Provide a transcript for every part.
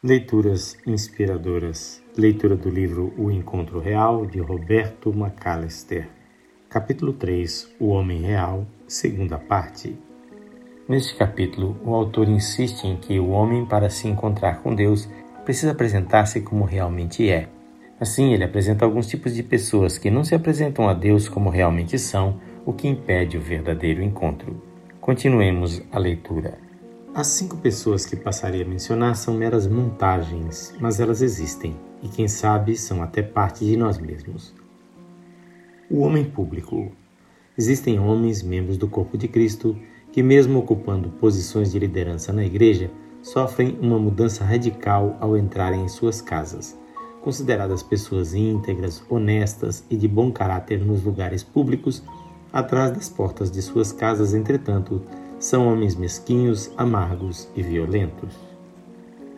Leituras inspiradoras. Leitura do livro O Encontro Real de Roberto McAllister. Capítulo 3 O Homem Real, segunda parte. Neste capítulo, o autor insiste em que o homem, para se encontrar com Deus, precisa apresentar-se como realmente é. Assim, ele apresenta alguns tipos de pessoas que não se apresentam a Deus como realmente são, o que impede o verdadeiro encontro. Continuemos a leitura. As cinco pessoas que passarei a mencionar são meras montagens, mas elas existem e, quem sabe, são até parte de nós mesmos. O homem público. Existem homens, membros do corpo de Cristo, que, mesmo ocupando posições de liderança na igreja, sofrem uma mudança radical ao entrarem em suas casas. Consideradas pessoas íntegras, honestas e de bom caráter nos lugares públicos, atrás das portas de suas casas, entretanto, são homens mesquinhos, amargos e violentos.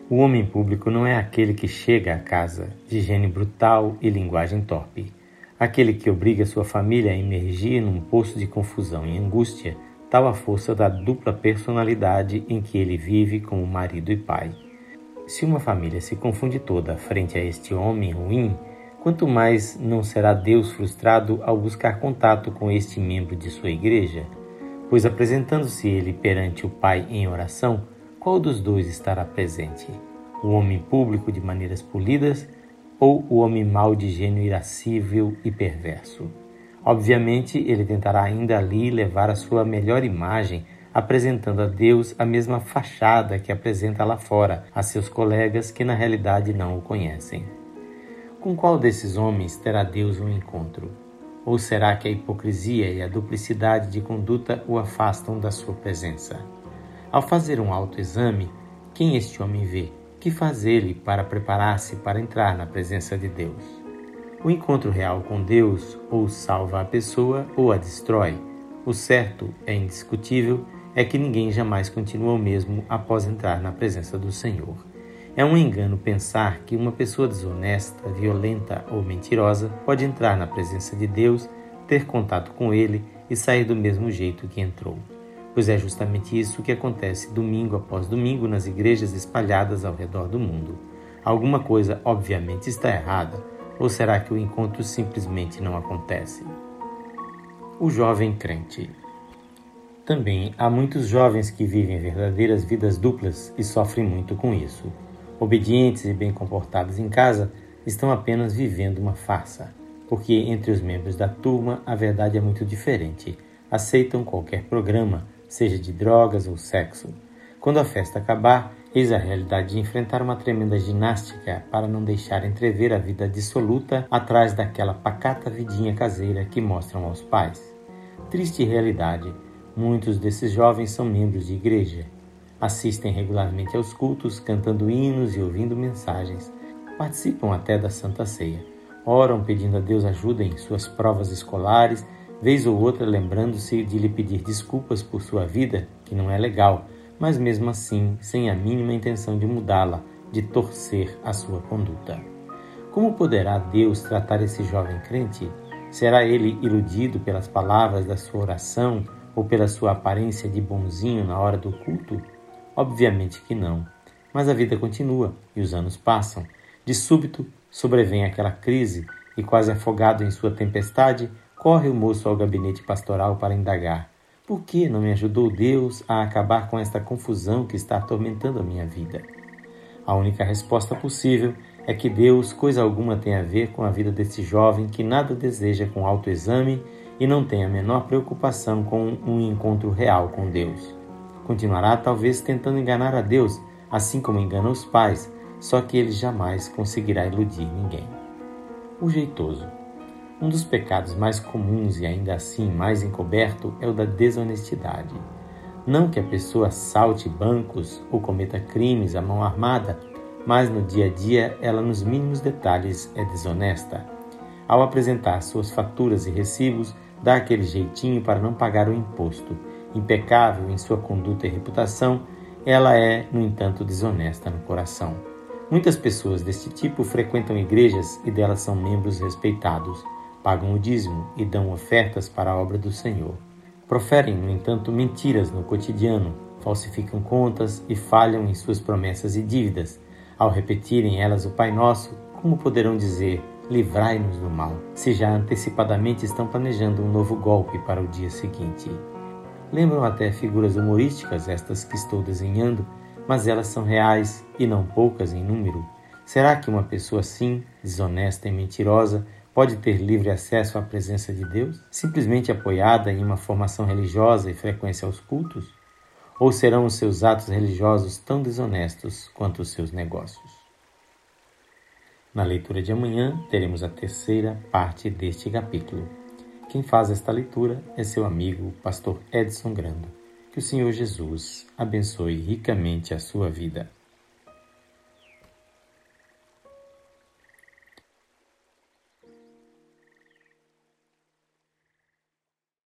O homem público não é aquele que chega à casa de gênio brutal e linguagem torpe, aquele que obriga sua família a emergir num poço de confusão e angústia, tal a força da dupla personalidade em que ele vive como marido e pai. Se uma família se confunde toda frente a este homem ruim, quanto mais não será Deus frustrado ao buscar contato com este membro de sua igreja? Pois apresentando-se ele perante o Pai em oração, qual dos dois estará presente? O homem público de maneiras polidas ou o homem mau de gênio irascível e perverso? Obviamente, ele tentará ainda ali levar a sua melhor imagem, apresentando a Deus a mesma fachada que apresenta lá fora a seus colegas que na realidade não o conhecem. Com qual desses homens terá Deus um encontro? Ou será que a hipocrisia e a duplicidade de conduta o afastam da sua presença? Ao fazer um autoexame, quem este homem vê? Que faz ele para preparar-se para entrar na presença de Deus? O encontro real com Deus ou salva a pessoa ou a destrói. O certo, é indiscutível, é que ninguém jamais continua o mesmo após entrar na presença do Senhor. É um engano pensar que uma pessoa desonesta, violenta ou mentirosa pode entrar na presença de Deus, ter contato com Ele e sair do mesmo jeito que entrou. Pois é justamente isso que acontece domingo após domingo nas igrejas espalhadas ao redor do mundo. Alguma coisa obviamente está errada, ou será que o encontro simplesmente não acontece? O jovem crente. Também há muitos jovens que vivem verdadeiras vidas duplas e sofrem muito com isso obedientes e bem comportados em casa, estão apenas vivendo uma farsa, porque entre os membros da turma a verdade é muito diferente. Aceitam qualquer programa, seja de drogas ou sexo. Quando a festa acabar, eis a realidade de enfrentar uma tremenda ginástica para não deixar entrever a vida dissoluta atrás daquela pacata vidinha caseira que mostram aos pais. Triste realidade, muitos desses jovens são membros de igreja assistem regularmente aos cultos, cantando hinos e ouvindo mensagens, participam até da Santa Ceia, oram pedindo a Deus ajuda em suas provas escolares, vez ou outra lembrando-se de lhe pedir desculpas por sua vida, que não é legal, mas mesmo assim sem a mínima intenção de mudá-la, de torcer a sua conduta. Como poderá Deus tratar esse jovem crente? Será ele iludido pelas palavras da sua oração ou pela sua aparência de bonzinho na hora do culto? Obviamente que não. Mas a vida continua e os anos passam. De súbito, sobrevém aquela crise e, quase afogado em sua tempestade, corre o moço ao gabinete pastoral para indagar: Por que não me ajudou Deus a acabar com esta confusão que está atormentando a minha vida? A única resposta possível é que Deus coisa alguma tem a ver com a vida desse jovem que nada deseja com autoexame e não tem a menor preocupação com um encontro real com Deus. Continuará talvez tentando enganar a Deus, assim como engana os pais, só que ele jamais conseguirá iludir ninguém. O jeitoso. Um dos pecados mais comuns e ainda assim mais encoberto é o da desonestidade. Não que a pessoa salte bancos ou cometa crimes à mão armada, mas no dia a dia ela, nos mínimos detalhes, é desonesta. Ao apresentar suas faturas e recibos, dá aquele jeitinho para não pagar o imposto impecável em sua conduta e reputação, ela é, no entanto, desonesta no coração. Muitas pessoas deste tipo frequentam igrejas e delas são membros respeitados, pagam o dízimo e dão ofertas para a obra do Senhor. Proferem, no entanto, mentiras no cotidiano, falsificam contas e falham em suas promessas e dívidas. Ao repetirem elas o Pai Nosso, como poderão dizer: Livrai-nos do mal, se já antecipadamente estão planejando um novo golpe para o dia seguinte? Lembram até figuras humorísticas estas que estou desenhando, mas elas são reais e não poucas em número. Será que uma pessoa assim, desonesta e mentirosa, pode ter livre acesso à presença de Deus, simplesmente apoiada em uma formação religiosa e frequência aos cultos? Ou serão os seus atos religiosos tão desonestos quanto os seus negócios? Na leitura de amanhã, teremos a terceira parte deste capítulo. Quem faz esta leitura é seu amigo, pastor Edson Grando. Que o Senhor Jesus abençoe ricamente a sua vida.